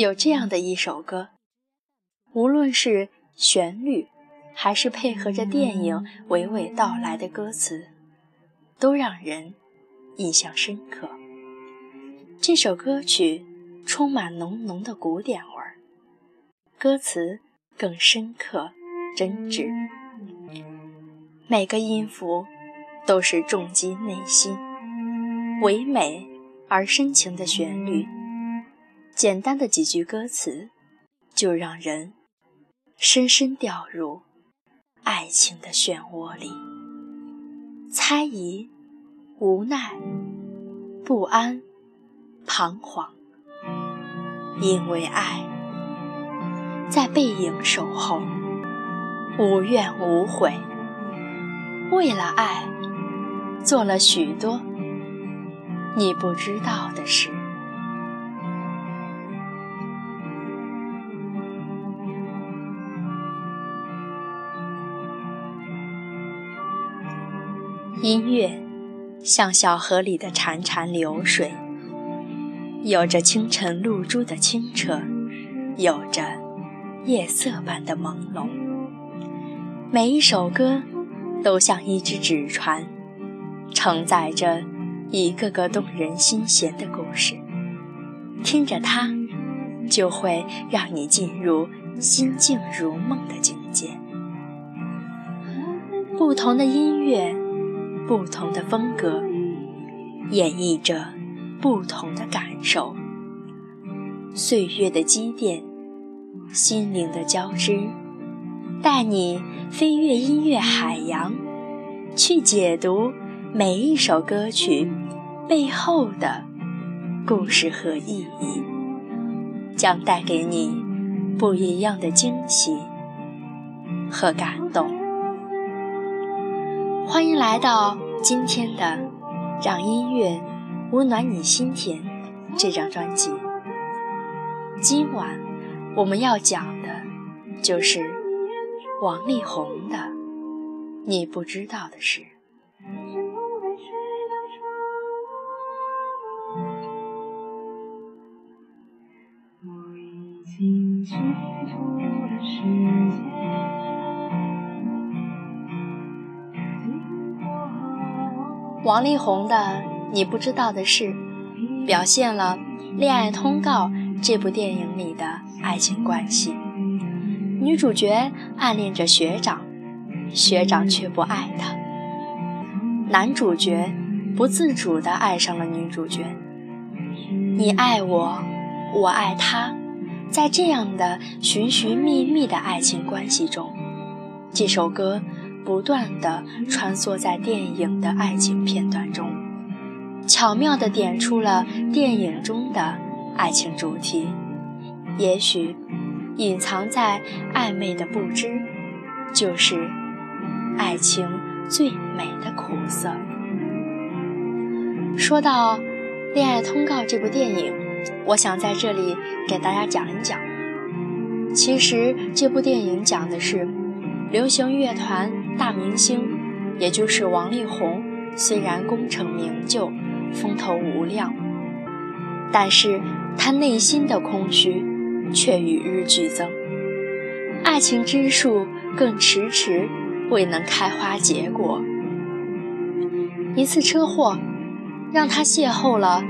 有这样的一首歌，无论是旋律，还是配合着电影娓娓道来的歌词，都让人印象深刻。这首歌曲充满浓浓的古典味儿，歌词更深刻真挚，每个音符都是重击内心，唯美而深情的旋律。简单的几句歌词，就让人深深掉入爱情的漩涡里。猜疑、无奈、不安、彷徨，因为爱，在背影守候，无怨无悔。为了爱，做了许多你不知道的事。音乐像小河里的潺潺流水，有着清晨露珠的清澈，有着夜色般的朦胧。每一首歌都像一只纸船，承载着一个个动人心弦的故事。听着它，就会让你进入心静如梦的境界。不同的音乐。不同的风格，演绎着不同的感受。岁月的积淀，心灵的交织，带你飞越音乐海洋，去解读每一首歌曲背后的故事和意义，将带给你不一样的惊喜和感动。欢迎来到今天的《让音乐温暖你心田》这张专辑。今晚我们要讲的，就是王力宏的《你不知道的事》。我已经记住了时间。王力宏的《你不知道的事》，表现了《恋爱通告》这部电影里的爱情关系。女主角暗恋着学长，学长却不爱她。男主角不自主地爱上了女主角。你爱我，我爱他，在这样的寻寻觅觅的爱情关系中，这首歌。不断地穿梭在电影的爱情片段中，巧妙地点出了电影中的爱情主题。也许，隐藏在暧昧的不知，就是爱情最美的苦涩。说到《恋爱通告》这部电影，我想在这里给大家讲一讲。其实，这部电影讲的是流行乐团。大明星，也就是王力宏，虽然功成名就、风头无量，但是他内心的空虚却与日俱增，爱情之树更迟迟未能开花结果。一次车祸，让他邂逅了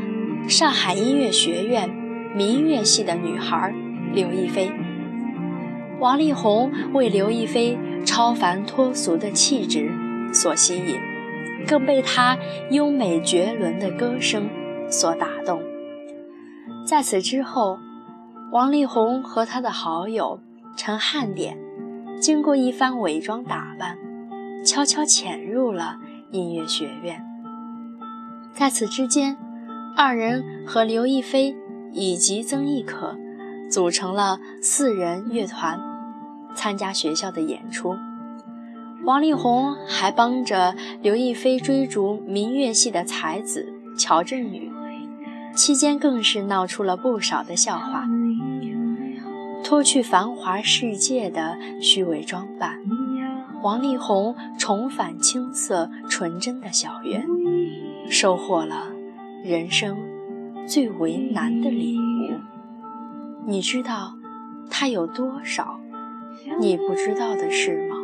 上海音乐学院民乐系的女孩刘亦菲。王力宏为刘亦菲。超凡脱俗的气质所吸引，更被她优美绝伦的歌声所打动。在此之后，王力宏和他的好友陈汉典，经过一番伪装打扮，悄悄潜入了音乐学院。在此之间，二人和刘亦菲以及曾轶可组成了四人乐团。参加学校的演出，王力宏还帮着刘亦菲追逐民乐系的才子乔振宇，期间更是闹出了不少的笑话。脱去繁华世界的虚伪装扮，王力宏重返青涩纯真的校园，收获了人生最为难的礼物。你知道他有多少你不知道的事吗？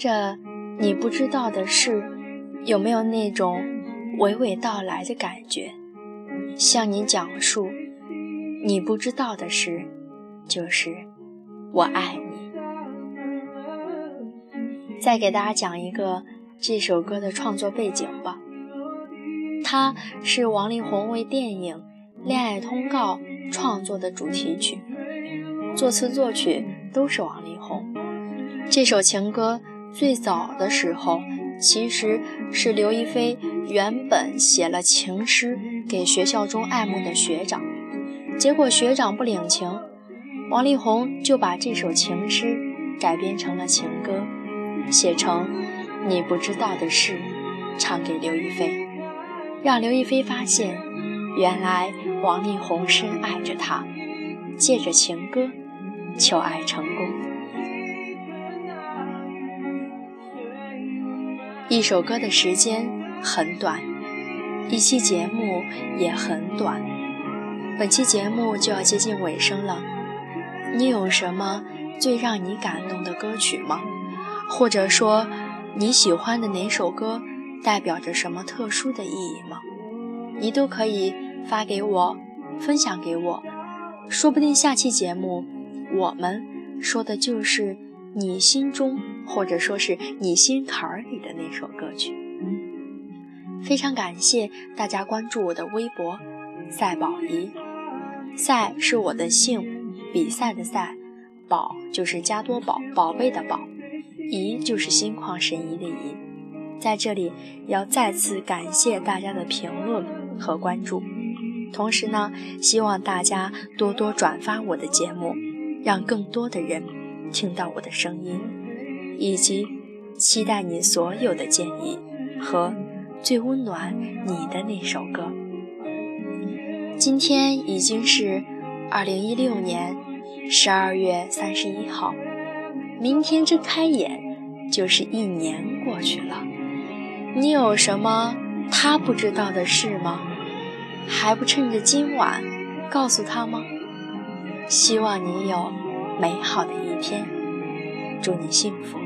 着，你不知道的事，有没有那种娓娓道来的感觉？向你讲述你不知道的事，就是我爱你。再给大家讲一个这首歌的创作背景吧。它是王力宏为电影《恋爱通告》创作的主题曲，作词作曲都是王力宏。这首情歌最早的时候，其实是刘亦菲原本写了情诗给学校中爱慕的学长，结果学长不领情，王力宏就把这首情诗改编成了情歌，写成《你不知道的事》，唱给刘亦菲。让刘亦菲发现，原来王力宏深爱着她，借着情歌求爱成功。一首歌的时间很短，一期节目也很短。本期节目就要接近尾声了，你有什么最让你感动的歌曲吗？或者说你喜欢的哪首歌？代表着什么特殊的意义吗？你都可以发给我，分享给我，说不定下期节目我们说的就是你心中或者说是你心坎儿里的那首歌曲。非常感谢大家关注我的微博“赛宝仪”，赛是我的姓，比赛的赛，宝就是加多宝宝贝的宝，仪就是心旷神怡的怡。在这里要再次感谢大家的评论和关注，同时呢，希望大家多多转发我的节目，让更多的人听到我的声音，以及期待你所有的建议和最温暖你的那首歌。今天已经是二零一六年十二月三十一号，明天睁开眼就是一年过去了。你有什么他不知道的事吗？还不趁着今晚告诉他吗？希望你有美好的一天，祝你幸福。